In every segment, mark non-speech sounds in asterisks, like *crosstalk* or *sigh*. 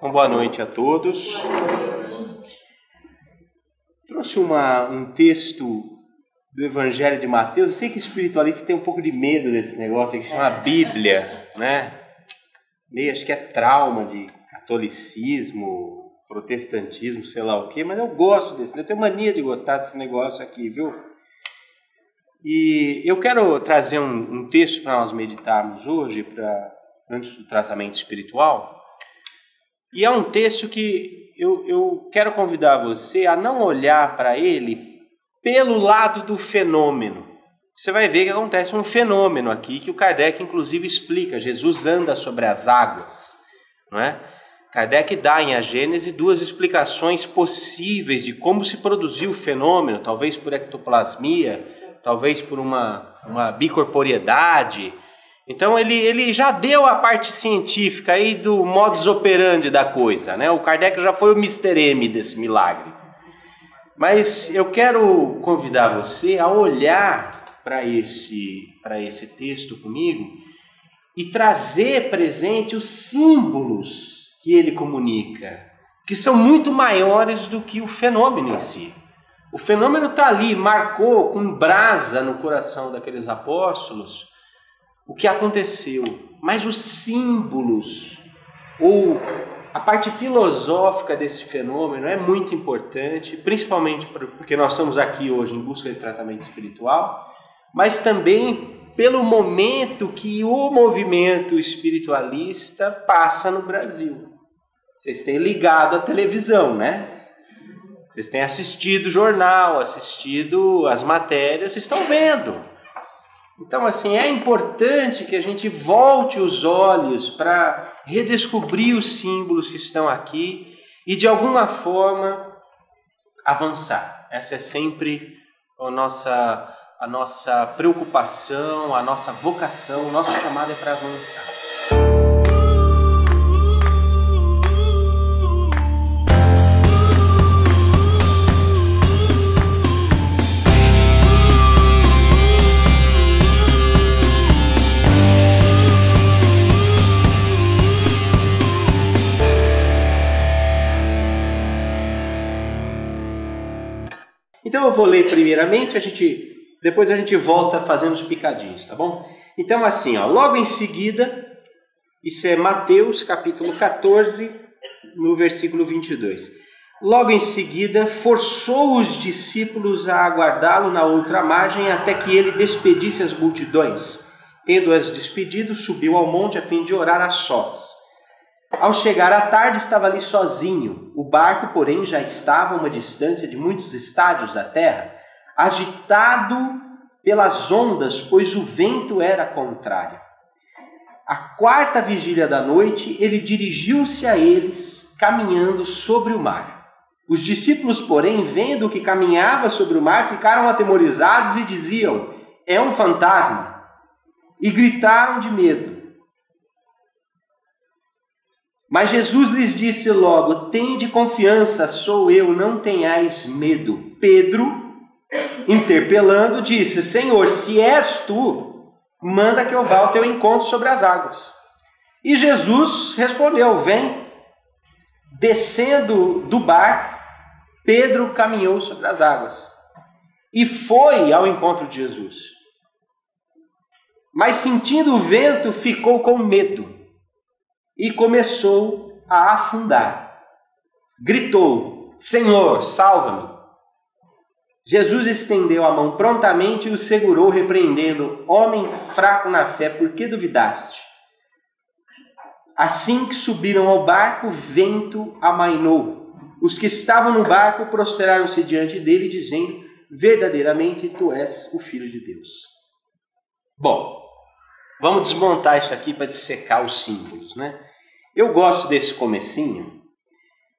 Uma boa noite a todos. Trouxe uma, um texto do Evangelho de Mateus. Eu sei que espiritualista tem um pouco de medo desse negócio que chama Bíblia, né? Meio, acho que é trauma de catolicismo, protestantismo, sei lá o quê, mas eu gosto desse, eu tenho mania de gostar desse negócio aqui, viu? E eu quero trazer um, um texto para nós meditarmos hoje, para antes do tratamento espiritual, e é um texto que eu, eu quero convidar você a não olhar para ele pelo lado do fenômeno. Você vai ver que acontece um fenômeno aqui que o Kardec inclusive explica. Jesus anda sobre as águas, não é? Kardec dá em A Gênese duas explicações possíveis de como se produziu o fenômeno, talvez por ectoplasmia, talvez por uma, uma bicorporiedade, então ele, ele já deu a parte científica aí do modus operandi da coisa, né? O Kardec já foi o Mr. M desse milagre. Mas eu quero convidar você a olhar para esse, para esse texto comigo e trazer presente os símbolos que ele comunica, que são muito maiores do que o fenômeno em si. O fenômeno está ali, marcou com brasa no coração daqueles apóstolos o que aconteceu, mas os símbolos ou a parte filosófica desse fenômeno é muito importante, principalmente porque nós estamos aqui hoje em busca de tratamento espiritual, mas também pelo momento que o movimento espiritualista passa no Brasil. Vocês têm ligado a televisão, né? Vocês têm assistido o jornal, assistido as matérias, estão vendo. Então, assim, é importante que a gente volte os olhos para redescobrir os símbolos que estão aqui e, de alguma forma, avançar. Essa é sempre a nossa, a nossa preocupação, a nossa vocação, o nosso chamado é para avançar. Então eu vou ler primeiramente, a gente depois a gente volta fazendo os picadinhos, tá bom? Então assim, ó, logo em seguida, isso é Mateus capítulo 14, no versículo 22. Logo em seguida, forçou os discípulos a aguardá-lo na outra margem até que ele despedisse as multidões. Tendo-as despedido, subiu ao monte a fim de orar a sós. Ao chegar à tarde, estava ali sozinho. O barco, porém, já estava a uma distância de muitos estádios da terra, agitado pelas ondas, pois o vento era contrário. A quarta vigília da noite, ele dirigiu-se a eles, caminhando sobre o mar. Os discípulos, porém, vendo que caminhava sobre o mar, ficaram atemorizados e diziam: É um fantasma! E gritaram de medo. Mas Jesus lhes disse logo: Tende confiança, sou eu, não tenhais medo. Pedro, interpelando, disse: Senhor, se és tu, manda que eu vá ao teu encontro sobre as águas. E Jesus respondeu: Vem. Descendo do barco, Pedro caminhou sobre as águas e foi ao encontro de Jesus. Mas sentindo o vento, ficou com medo e começou a afundar. Gritou: Senhor, salva-me. Jesus estendeu a mão prontamente e o segurou, repreendendo: Homem fraco na fé, por que duvidaste? Assim que subiram ao barco, o vento amainou. Os que estavam no barco prostraram-se diante dele, dizendo: Verdadeiramente tu és o Filho de Deus. Bom, vamos desmontar isso aqui para dissecar os símbolos, né? Eu gosto desse comecinho,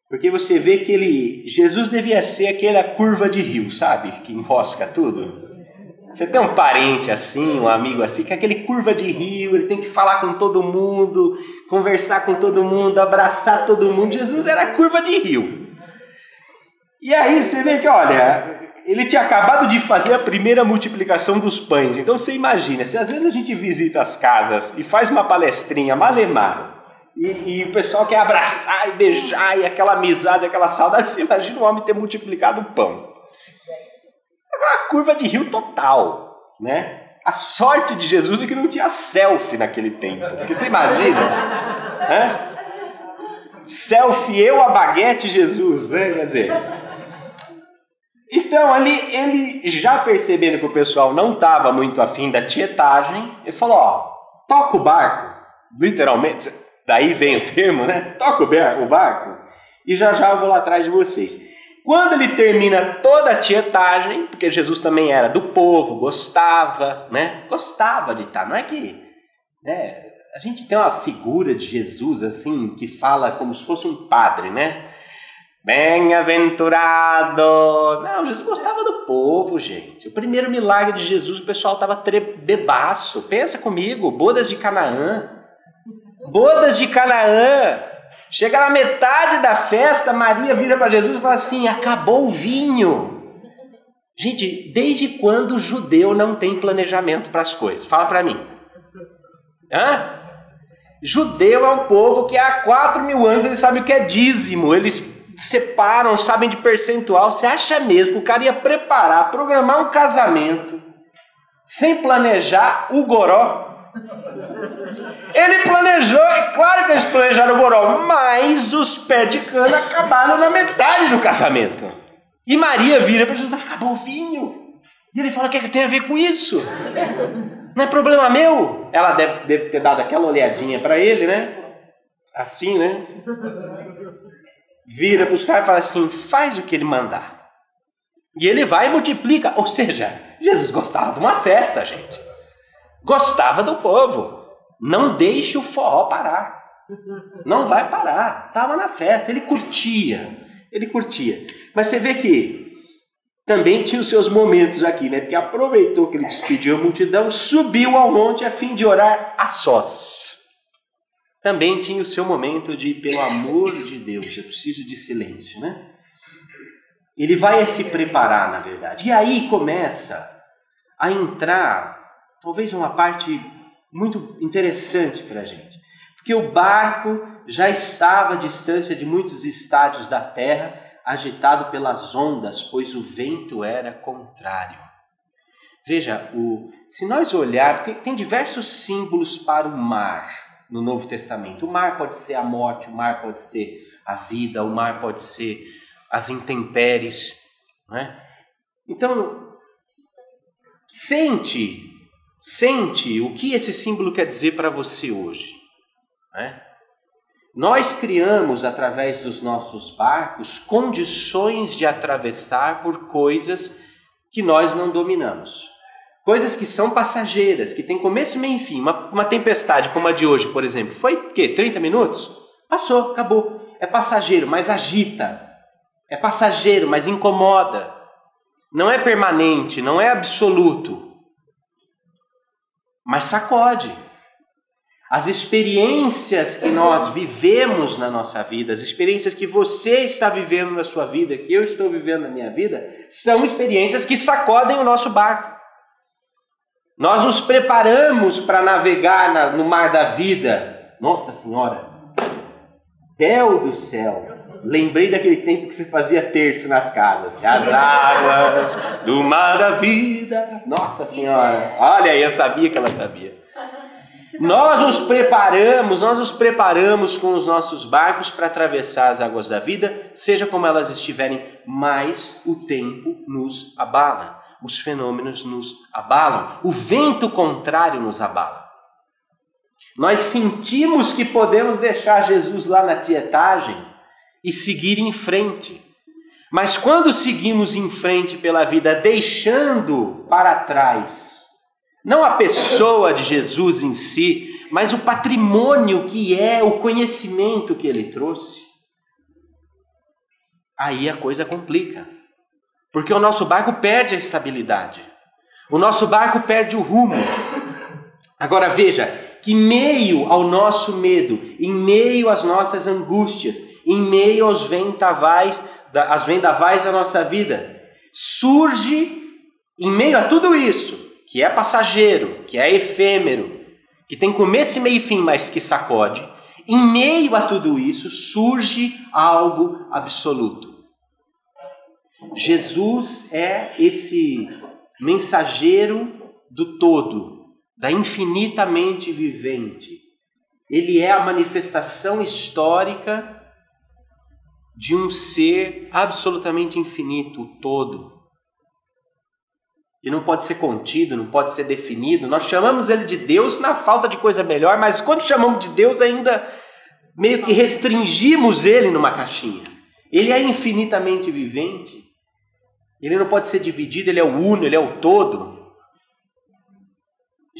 porque você vê que ele, Jesus devia ser aquela curva de rio, sabe? Que enrosca tudo. Você tem um parente assim, um amigo assim, que é aquele curva de rio, ele tem que falar com todo mundo, conversar com todo mundo, abraçar todo mundo. Jesus era curva de rio. E aí você vê que, olha, ele tinha acabado de fazer a primeira multiplicação dos pães. Então você imagina, se às vezes a gente visita as casas e faz uma palestrinha malemar, E, e, o pessoal quer abraçar e beijar, e aquela amizade, aquela saudade. Você imagina o homem ter multiplicado o pão. É uma curva de rio total, né? A sorte de Jesus é que não tinha selfie naquele tempo. Porque você imagina, né? Selfie, eu, a baguete, Jesus, né? Quer dizer. Então, ali, ele já percebendo que o pessoal não estava muito afim da tietagem, ele falou: Ó, toca o barco, literalmente, daí vem o termo, né? Toca o barco e já já eu vou lá atrás de vocês. Quando ele termina toda a tietagem, porque Jesus também era do povo, gostava, né? Gostava de estar, não é que. Né? A gente tem uma figura de Jesus assim, que fala como se fosse um padre, né? Bem-aventurado! Não, Jesus gostava do povo, gente. O primeiro milagre de Jesus, o pessoal estava bebaço. Pensa comigo, bodas de Canaã. Bodas de Canaã. Chega na metade da festa, Maria vira para Jesus e fala assim: acabou o vinho. Gente, desde quando o judeu não tem planejamento para as coisas? Fala para mim. Hã? Judeu é um povo que há quatro mil anos eles sabem o que é dízimo, eles separam, sabem de percentual. Você acha mesmo que o cara ia preparar, programar um casamento sem planejar o goró? Ele planejou, é claro que eles planejaram o goró, mas os pés de cana acabaram na metade do casamento. E Maria vira para Jesus: acabou o vinho. E ele fala: o que, é que tem a ver com isso? Não é problema meu. Ela deve, deve ter dado aquela olhadinha para ele, né? Assim, né? Vira para os caras e fala assim: faz o que ele mandar. E ele vai e multiplica. Ou seja, Jesus gostava de uma festa, gente. Gostava do povo. Não deixe o forró parar. Não vai parar. Estava na festa, ele curtia. Ele curtia. Mas você vê que também tinha os seus momentos aqui, né? Porque aproveitou que ele despediu a multidão, subiu ao monte a fim de orar a sós. Também tinha o seu momento de, pelo amor de Deus, eu preciso de silêncio, né? Ele vai se preparar, na verdade. E aí começa a entrar talvez uma parte muito interessante para a gente. Porque o barco já estava à distância de muitos estádios da terra, agitado pelas ondas, pois o vento era contrário. Veja, o, se nós olharmos, tem, tem diversos símbolos para o mar no Novo Testamento. O mar pode ser a morte, o mar pode ser a vida, o mar pode ser as intempéries. Né? Então, sente Sente o que esse símbolo quer dizer para você hoje. Né? Nós criamos, através dos nossos barcos, condições de atravessar por coisas que nós não dominamos. Coisas que são passageiras, que têm começo, meio e fim. Uma, uma tempestade como a de hoje, por exemplo, foi o quê? 30 minutos? Passou, acabou. É passageiro, mas agita. É passageiro, mas incomoda. Não é permanente, não é absoluto mas sacode. As experiências que nós vivemos na nossa vida, as experiências que você está vivendo na sua vida, que eu estou vivendo na minha vida, são experiências que sacodem o nosso barco. Nós nos preparamos para navegar na, no mar da vida. Nossa Senhora, Bel do céu, Lembrei daquele tempo que se fazia terço nas casas. As águas do mar da vida. Nossa Senhora. Olha eu sabia que ela sabia. Nós nos preparamos, nós nos preparamos com os nossos barcos para atravessar as águas da vida, seja como elas estiverem, mas o tempo nos abala, os fenômenos nos abalam, o vento contrário nos abala. Nós sentimos que podemos deixar Jesus lá na tietagem, e seguir em frente. Mas quando seguimos em frente pela vida, deixando para trás, não a pessoa de Jesus em si, mas o patrimônio que é o conhecimento que ele trouxe, aí a coisa complica. Porque o nosso barco perde a estabilidade, o nosso barco perde o rumo. Agora veja, que meio ao nosso medo, em meio às nossas angústias, em meio aos vendavais, às vendavais da nossa vida, surge em meio a tudo isso, que é passageiro, que é efêmero, que tem começo, meio e fim, mas que sacode, em meio a tudo isso, surge algo absoluto. Jesus é esse mensageiro do todo, da infinitamente vivente. Ele é a manifestação histórica de um ser absolutamente infinito, o todo. Que não pode ser contido, não pode ser definido. Nós chamamos ele de Deus na falta de coisa melhor, mas quando chamamos de Deus, ainda meio que restringimos ele numa caixinha. Ele é infinitamente vivente. Ele não pode ser dividido, ele é o uno, ele é o todo.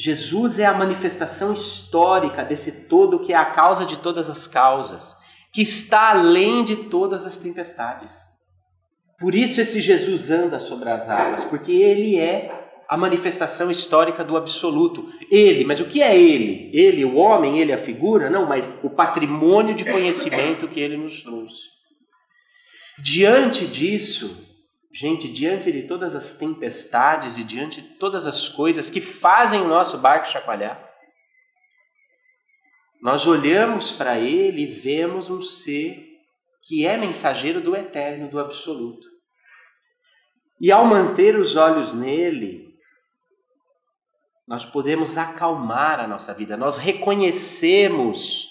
Jesus é a manifestação histórica desse todo que é a causa de todas as causas, que está além de todas as tempestades. Por isso esse Jesus anda sobre as águas, porque ele é a manifestação histórica do absoluto. Ele, mas o que é ele? Ele, o homem, ele, a figura? Não, mas o patrimônio de conhecimento que ele nos trouxe. Diante disso, Gente, diante de todas as tempestades e diante de todas as coisas que fazem o nosso barco chacoalhar, nós olhamos para ele e vemos um ser que é mensageiro do eterno, do absoluto. E ao manter os olhos nele, nós podemos acalmar a nossa vida, nós reconhecemos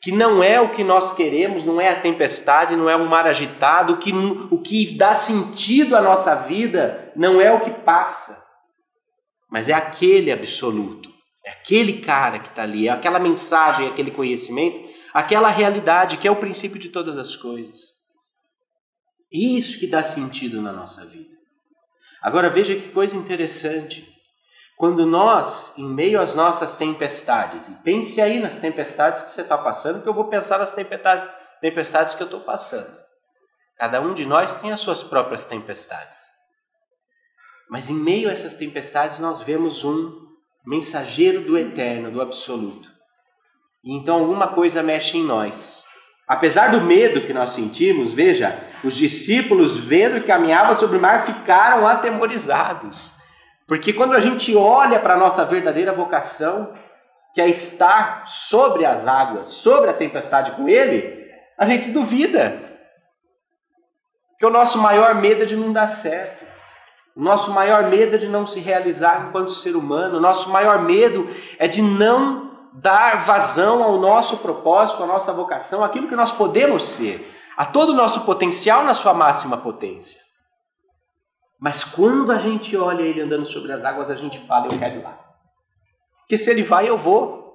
que não é o que nós queremos, não é a tempestade, não é o mar agitado, o que, o que dá sentido à nossa vida não é o que passa, mas é aquele absoluto, é aquele cara que está ali, é aquela mensagem, é aquele conhecimento, aquela realidade que é o princípio de todas as coisas. Isso que dá sentido na nossa vida. Agora veja que coisa interessante. Quando nós, em meio às nossas tempestades, e pense aí nas tempestades que você está passando, que eu vou pensar nas tempestades, tempestades que eu estou passando. Cada um de nós tem as suas próprias tempestades. Mas em meio a essas tempestades, nós vemos um mensageiro do eterno, do absoluto. E então alguma coisa mexe em nós. Apesar do medo que nós sentimos, veja, os discípulos, vendo que caminhava sobre o mar, ficaram atemorizados. Porque quando a gente olha para a nossa verdadeira vocação, que é estar sobre as águas, sobre a tempestade com Ele, a gente duvida. Que o nosso maior medo é de não dar certo. O nosso maior medo é de não se realizar enquanto ser humano. O nosso maior medo é de não dar vazão ao nosso propósito, à nossa vocação, aquilo que nós podemos ser, a todo o nosso potencial na sua máxima potência. Mas quando a gente olha ele andando sobre as águas, a gente fala, eu quero ir lá. Porque se ele vai, eu vou.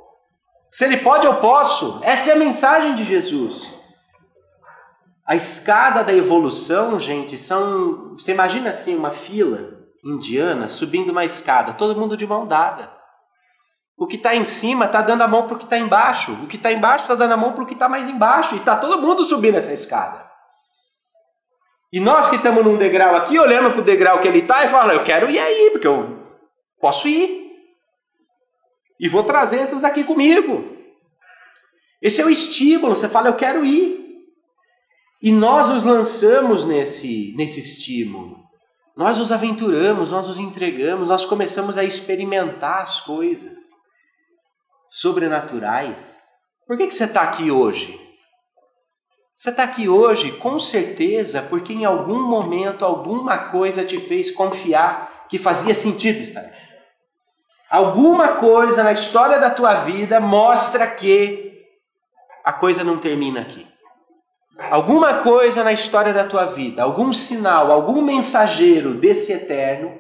Se ele pode, eu posso. Essa é a mensagem de Jesus. A escada da evolução, gente, são. Você imagina assim, uma fila indiana subindo uma escada, todo mundo de mão dada. O que está em cima está dando a mão para o que está embaixo. O que está embaixo está dando a mão para o que está mais embaixo. E está todo mundo subindo essa escada. E nós que estamos num degrau aqui, olhando para o degrau que ele está e falando, eu quero ir aí, porque eu posso ir. E vou trazer essas aqui comigo. Esse é o estímulo, você fala, eu quero ir. E nós nos lançamos nesse, nesse estímulo. Nós nos aventuramos, nós nos entregamos, nós começamos a experimentar as coisas sobrenaturais. Por que, que você está aqui hoje? Você está aqui hoje com certeza porque em algum momento alguma coisa te fez confiar que fazia sentido estar aqui. Alguma coisa na história da tua vida mostra que a coisa não termina aqui. Alguma coisa na história da tua vida, algum sinal, algum mensageiro desse eterno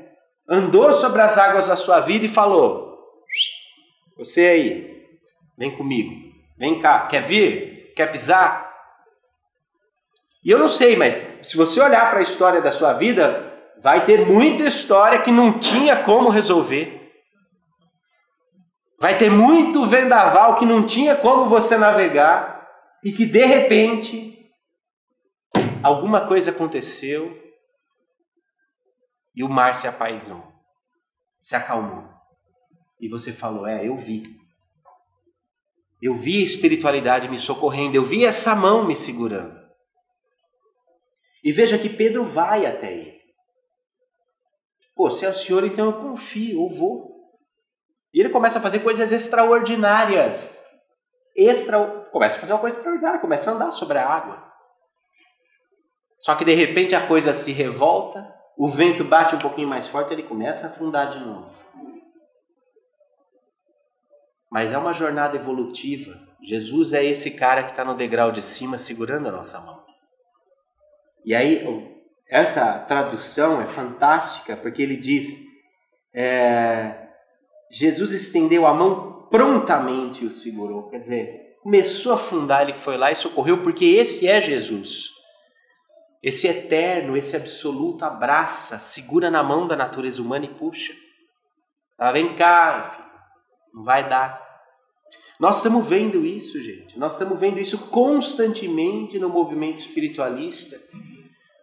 andou sobre as águas da sua vida e falou: Você aí, vem comigo, vem cá, quer vir? Quer pisar? E eu não sei, mas se você olhar para a história da sua vida, vai ter muita história que não tinha como resolver. Vai ter muito vendaval que não tinha como você navegar e que de repente alguma coisa aconteceu e o mar se apaixonou, se acalmou. E você falou: É, eu vi. Eu vi a espiritualidade me socorrendo, eu vi essa mão me segurando. E veja que Pedro vai até ele. Pô, se é o Senhor, então eu confio, eu vou. E ele começa a fazer coisas extraordinárias. Extra, começa a fazer uma coisa extraordinária, começa a andar sobre a água. Só que de repente a coisa se revolta, o vento bate um pouquinho mais forte, ele começa a afundar de novo. Mas é uma jornada evolutiva. Jesus é esse cara que está no degrau de cima segurando a nossa mão. E aí, essa tradução é fantástica porque ele diz: é, Jesus estendeu a mão prontamente e o segurou. Quer dizer, começou a afundar, ele foi lá e socorreu, porque esse é Jesus. Esse eterno, esse absoluto abraça, segura na mão da natureza humana e puxa. Ela vem cá, filho, não vai dar. Nós estamos vendo isso, gente. Nós estamos vendo isso constantemente no movimento espiritualista.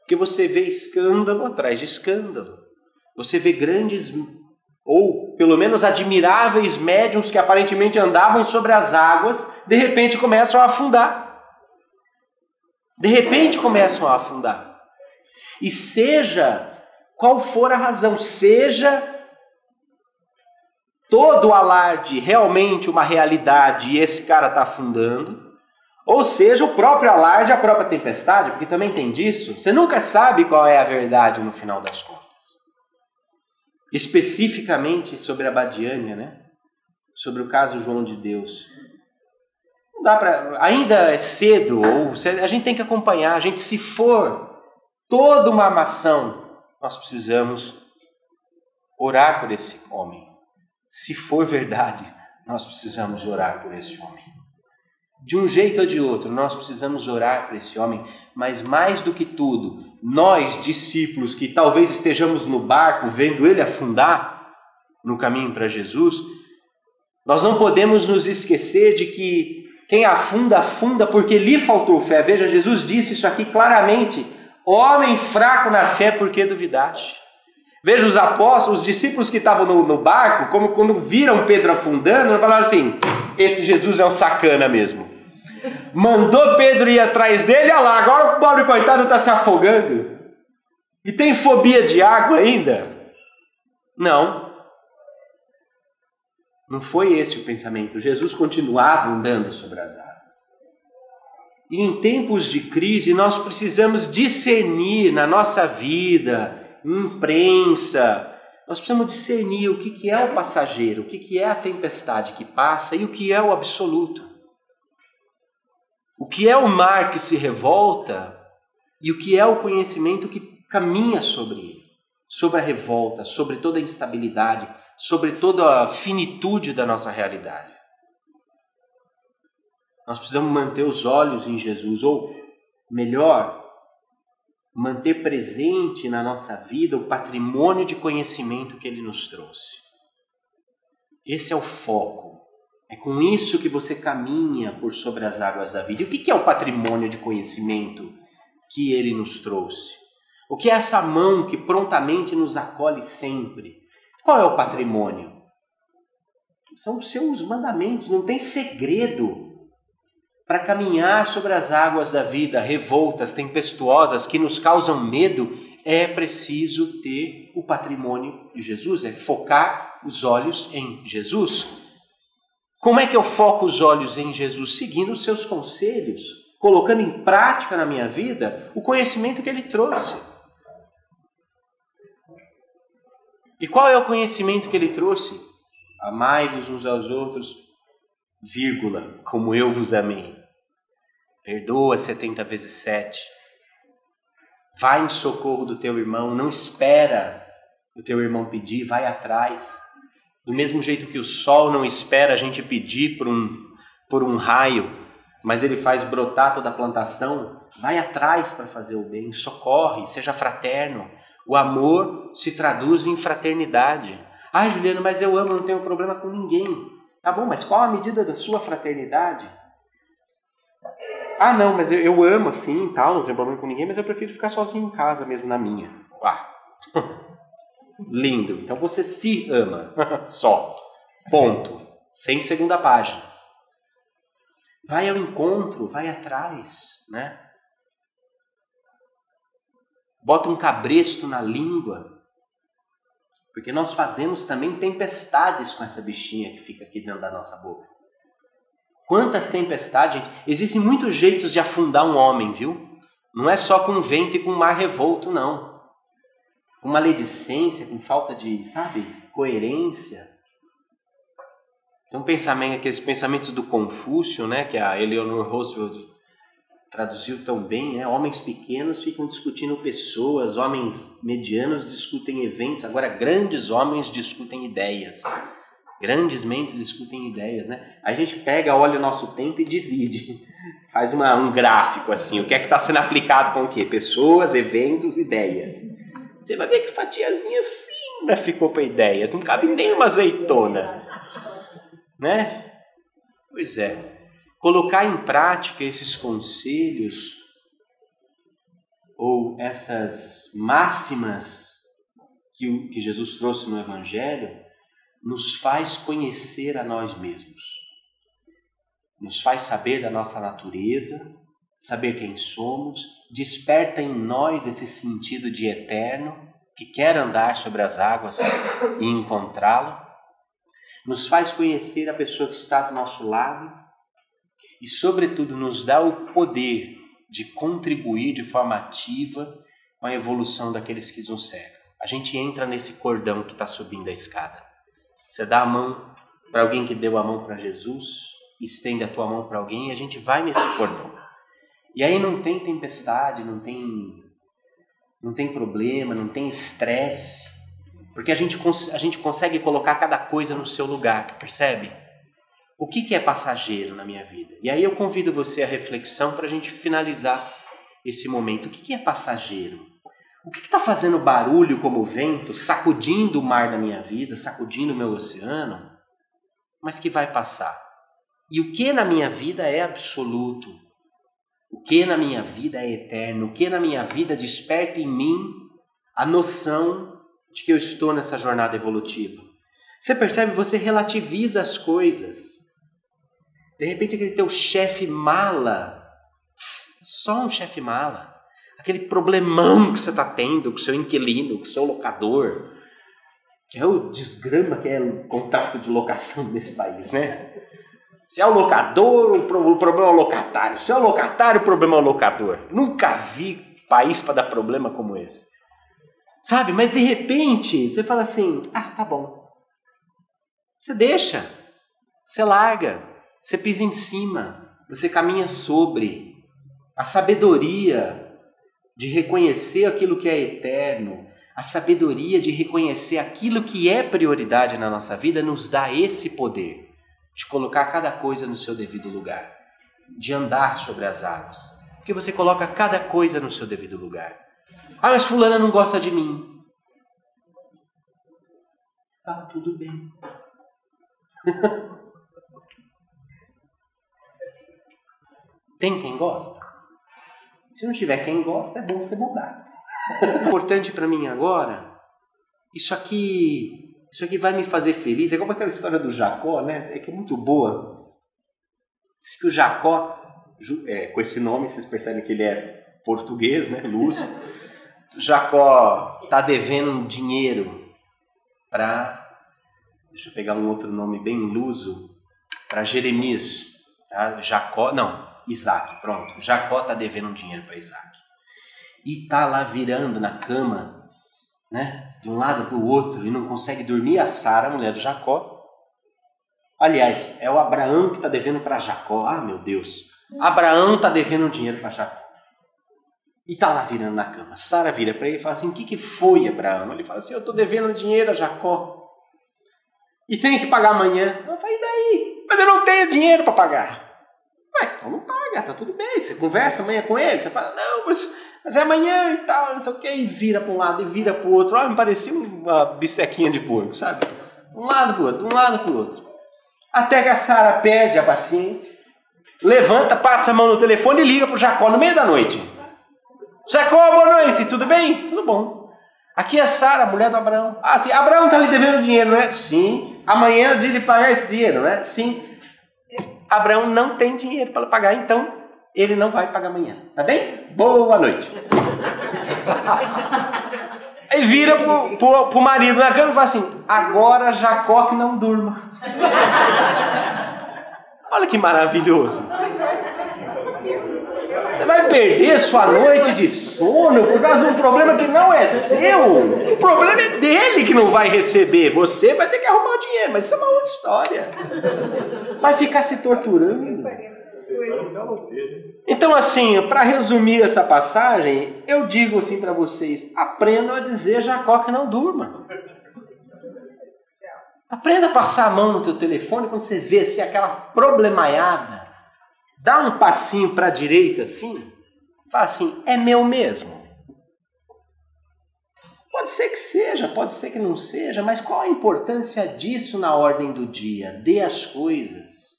Porque você vê escândalo atrás de escândalo. Você vê grandes, ou pelo menos admiráveis médiums que aparentemente andavam sobre as águas, de repente começam a afundar. De repente começam a afundar. E seja qual for a razão, seja todo o alarde realmente uma realidade e esse cara está afundando, ou seja, o próprio alarde, a própria tempestade, porque também tem disso, você nunca sabe qual é a verdade no final das contas. Especificamente sobre a Badiânia, né? Sobre o caso João de Deus. Não dá para, ainda é cedo ou a gente tem que acompanhar, a gente se for toda uma mação, nós precisamos orar por esse homem se for verdade, nós precisamos orar por esse homem. De um jeito ou de outro, nós precisamos orar por esse homem, mas mais do que tudo, nós, discípulos, que talvez estejamos no barco vendo ele afundar no caminho para Jesus, nós não podemos nos esquecer de que quem afunda, afunda porque lhe faltou fé. Veja, Jesus disse isso aqui claramente: Homem fraco na fé, porque duvidaste? Veja os apóstolos, os discípulos que estavam no, no barco, como quando viram Pedro afundando, falaram assim: esse Jesus é um sacana mesmo. Mandou Pedro ir atrás dele, olha lá, agora o pobre coitado está se afogando. E tem fobia de água ainda? Não. Não foi esse o pensamento. Jesus continuava andando sobre as águas. E em tempos de crise, nós precisamos discernir na nossa vida, imprensa. Nós precisamos discernir o que, é o passageiro, o que é a tempestade que passa e o que é o absoluto. O que é o mar que se revolta e o que é o conhecimento que caminha sobre ele, sobre a revolta, sobre toda a instabilidade, sobre toda a finitude da nossa realidade. Nós precisamos manter os olhos em Jesus, ou melhor, manter presente na nossa vida o patrimônio de conhecimento que ele nos trouxe. Esse é o foco. É com isso que você caminha por sobre as águas da vida. E o que é o patrimônio de conhecimento que ele nos trouxe? O que é essa mão que prontamente nos acolhe sempre? Qual é o patrimônio? São os seus mandamentos, não tem segredo para caminhar sobre as águas da vida, revoltas, tempestuosas, que nos causam medo, é preciso ter o patrimônio de Jesus, é focar os olhos em Jesus. Como é que eu foco os olhos em Jesus? Seguindo os seus conselhos, colocando em prática na minha vida o conhecimento que ele trouxe. E qual é o conhecimento que ele trouxe? Amai-vos uns aos outros, vírgula, como eu vos amei. Perdoa 70 vezes 7. Vai em socorro do teu irmão, não espera o teu irmão pedir, vai atrás. Do mesmo jeito que o sol não espera a gente pedir por um, por um raio, mas ele faz brotar toda a plantação, vai atrás para fazer o bem, socorre, seja fraterno. O amor se traduz em fraternidade. Ah, Juliano, mas eu amo, não tenho problema com ninguém. Tá bom, mas qual a medida da sua fraternidade? Ah, não, mas eu, eu amo assim tal, não tenho problema com ninguém, mas eu prefiro ficar sozinho em casa mesmo, na minha. Ah. *laughs* Lindo. Então você se ama. *laughs* Só. Ponto. Sem segunda página. Vai ao encontro, vai atrás, né? Bota um cabresto na língua. Porque nós fazemos também tempestades com essa bichinha que fica aqui dentro da nossa boca. Quantas tempestades, gente. Existem muitos jeitos de afundar um homem, viu? Não é só com vento e com mar revolto, não. Com maledicência, com falta de, sabe, coerência. Então, pensamento, aqueles pensamentos do Confúcio, né, que a Eleanor Roosevelt traduziu tão bem, né? Homens pequenos ficam discutindo pessoas, homens medianos discutem eventos, agora grandes homens discutem ideias. Grandes mentes discutem ideias, né? A gente pega, olha o nosso tempo e divide. *laughs* Faz uma, um gráfico assim, o que é que está sendo aplicado com o quê? Pessoas, eventos, ideias. Você vai ver que fatiazinha fina ficou para ideias, não cabe nem uma azeitona. Né? Pois é. Colocar em prática esses conselhos ou essas máximas que, que Jesus trouxe no Evangelho nos faz conhecer a nós mesmos, nos faz saber da nossa natureza, saber quem somos, desperta em nós esse sentido de eterno que quer andar sobre as águas e encontrá-lo, nos faz conhecer a pessoa que está do nosso lado e, sobretudo, nos dá o poder de contribuir de forma ativa com a evolução daqueles que nos cercam. A gente entra nesse cordão que está subindo a escada. Você dá a mão para alguém que deu a mão para Jesus, estende a tua mão para alguém e a gente vai nesse cordão. E aí não tem tempestade, não tem não tem problema, não tem estresse, porque a gente, a gente consegue colocar cada coisa no seu lugar, percebe? O que, que é passageiro na minha vida? E aí eu convido você à reflexão para a gente finalizar esse momento. O que, que é passageiro? O que está fazendo barulho como vento, sacudindo o mar da minha vida, sacudindo o meu oceano, mas que vai passar? E o que na minha vida é absoluto? O que na minha vida é eterno? O que na minha vida desperta em mim a noção de que eu estou nessa jornada evolutiva? Você percebe? Você relativiza as coisas. De repente, aquele teu chefe mala, só um chefe mala aquele problemão que você está tendo com seu inquilino, com seu locador, que é o desgrama que é o contrato de locação nesse país, né? Se é o locador, o problema é o locatário. Se é o locatário, o problema é o locador. Nunca vi país para dar problema como esse. Sabe? Mas de repente, você fala assim: ah, tá bom. Você deixa, você larga, você pisa em cima, você caminha sobre. A sabedoria de reconhecer aquilo que é eterno, a sabedoria de reconhecer aquilo que é prioridade na nossa vida nos dá esse poder de colocar cada coisa no seu devido lugar, de andar sobre as águas, porque você coloca cada coisa no seu devido lugar. Ah, mas fulana não gosta de mim. Tá tudo bem. *laughs* Tem quem gosta? Se não tiver quem gosta, é bom você mudar. *laughs* Importante para mim agora, isso aqui, isso aqui vai me fazer feliz. É como aquela história do Jacó, né? É que é muito boa. Diz que o Jacó, é, com esse nome, vocês percebem que ele é português, né? Lúcio. Jacó tá devendo dinheiro para, deixa eu pegar um outro nome bem luso, para Jeremias. Tá? Jacó, não, Isaac, pronto. Jacó está devendo dinheiro para Isaac. E está lá virando na cama, né? De um lado para o outro e não consegue dormir. A Sara, mulher do Jacó. Aliás, é o Abraão que está devendo para Jacó. Ah, meu Deus. Abraão está devendo dinheiro para Jacó. E está lá virando na cama. Sara vira para ele e fala assim: O que, que foi, Abraão? Ele fala assim: Eu estou devendo dinheiro a Jacó. E tenho que pagar amanhã. Eu falei: E daí? Mas eu não tenho dinheiro para pagar. Ué, então não paga, tá tudo bem. Você conversa amanhã com ele, você fala, não, mas, mas é amanhã e tal, não sei o que, e vira para um lado e vira para o outro. Ah, me parecia uma bistequinha de porco, sabe? Um lado para o outro, um lado para o outro. Até que a Sara perde a paciência, levanta, passa a mão no telefone e liga para o Jacó no meio da noite. Jacó, boa noite, tudo bem? Tudo bom. Aqui é Sara, mulher do Abraão. Ah, sim, Abraão está lhe devendo dinheiro, não é? Sim. Amanhã é dia de pagar esse dinheiro, não é? Sim. Abraão não tem dinheiro para pagar, então ele não vai pagar amanhã. Tá bem? Boa noite. Aí vira pro, pro, pro marido na cama e fala assim: agora Jacó que não durma. Olha que maravilhoso. Você vai perder sua noite de sono por causa de um problema que não é seu. O problema é dele que não vai receber. Você vai ter que arrumar o dinheiro, mas isso é uma outra história. Vai ficar se torturando. Então, assim, para resumir essa passagem, eu digo assim para vocês: aprendam a dizer Jacó que não durma. Aprenda a passar a mão no teu telefone quando você vê assim, aquela problemaiada. Dá um passinho para a direita assim. Fala assim, é meu mesmo. Pode ser que seja, pode ser que não seja, mas qual a importância disso na ordem do dia? Dê as coisas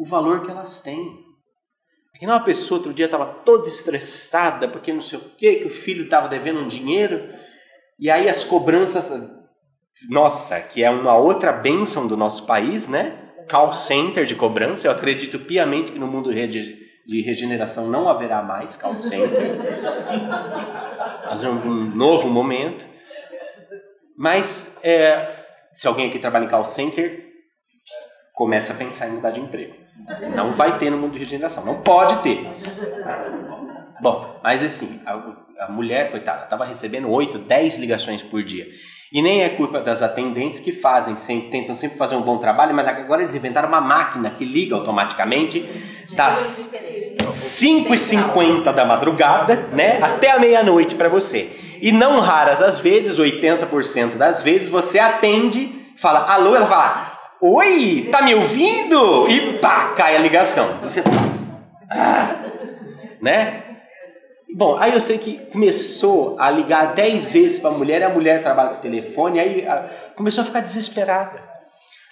o valor que elas têm. É que não uma pessoa outro dia estava toda estressada porque não sei o que, que o filho estava devendo um dinheiro, e aí as cobranças nossa, que é uma outra bênção do nosso país, né? Call center de cobrança. Eu acredito piamente que no mundo de regeneração não haverá mais call center. Nós vamos um novo momento. Mas é, se alguém aqui trabalha em call center, começa a pensar em mudar de emprego. Não vai ter no mundo de regeneração, não pode ter. Bom, mas assim, a, a mulher, coitada, estava recebendo 8, 10 ligações por dia. E nem é culpa das atendentes que fazem, sempre, tentam sempre fazer um bom trabalho, mas agora eles inventaram uma máquina que liga automaticamente das 5h50 da madrugada né, até a meia-noite para você. E não raras as vezes, 80% das vezes, você atende, fala alô, ela fala oi, tá me ouvindo? E pá, cai a ligação. Você, ah, né? Bom, aí eu sei que começou a ligar dez vezes para a mulher, e a mulher trabalha com telefone, aí a, começou a ficar desesperada.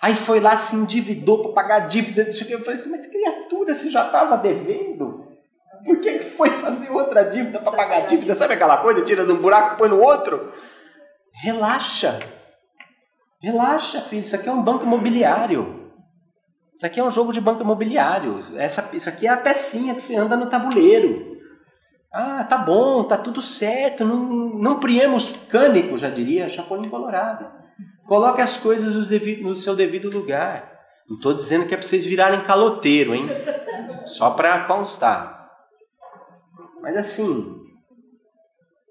Aí foi lá, se endividou para pagar a dívida, não sei o que. Eu falei assim, mas criatura, você já estava devendo? Por que foi fazer outra dívida para pagar a dívida? Sabe aquela coisa, tira de um buraco põe no outro? Relaxa. Relaxa, filho, isso aqui é um banco imobiliário. Isso aqui é um jogo de banco imobiliário. Essa, isso aqui é a pecinha que você anda no tabuleiro. Ah, tá bom, tá tudo certo, não, não priemos cânico, já diria Chapolin Colorado. Coloque as coisas no seu devido lugar. Não estou dizendo que é para vocês virarem caloteiro, hein? Só para constar. Mas assim,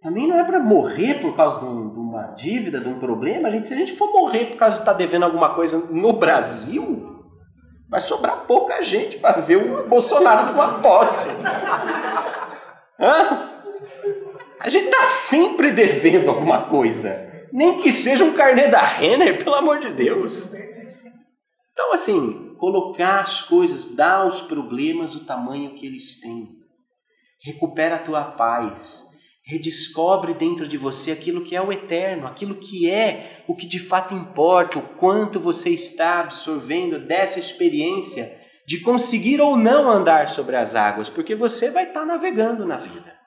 também não é para morrer por causa de, uma dívida, de um problema. Gente, se a gente for morrer por causa de estar tá devendo alguma coisa no Brasil, vai sobrar pouca gente para ver o Bolsonaro tomar posse. Hã? A gente tá sempre devendo alguma coisa. Nem que seja um carnê da Renner, pelo amor de Deus. Então, assim, colocar as coisas, dá aos problemas o tamanho que eles têm. Recupera a tua paz. Redescobre dentro de você aquilo que é o eterno, aquilo que é o que de fato importa, o quanto você está absorvendo dessa experiência de conseguir ou não andar sobre as águas, porque você vai estar navegando na vida.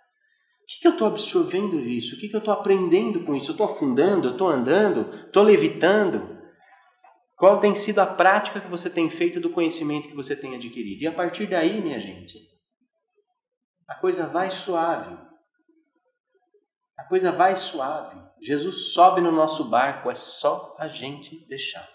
O que, que eu estou absorvendo disso? O que, que eu estou aprendendo com isso? Eu estou afundando? Eu estou andando? Estou levitando? Qual tem sido a prática que você tem feito do conhecimento que você tem adquirido? E a partir daí, minha gente, a coisa vai suave. A coisa vai suave. Jesus sobe no nosso barco, é só a gente deixar.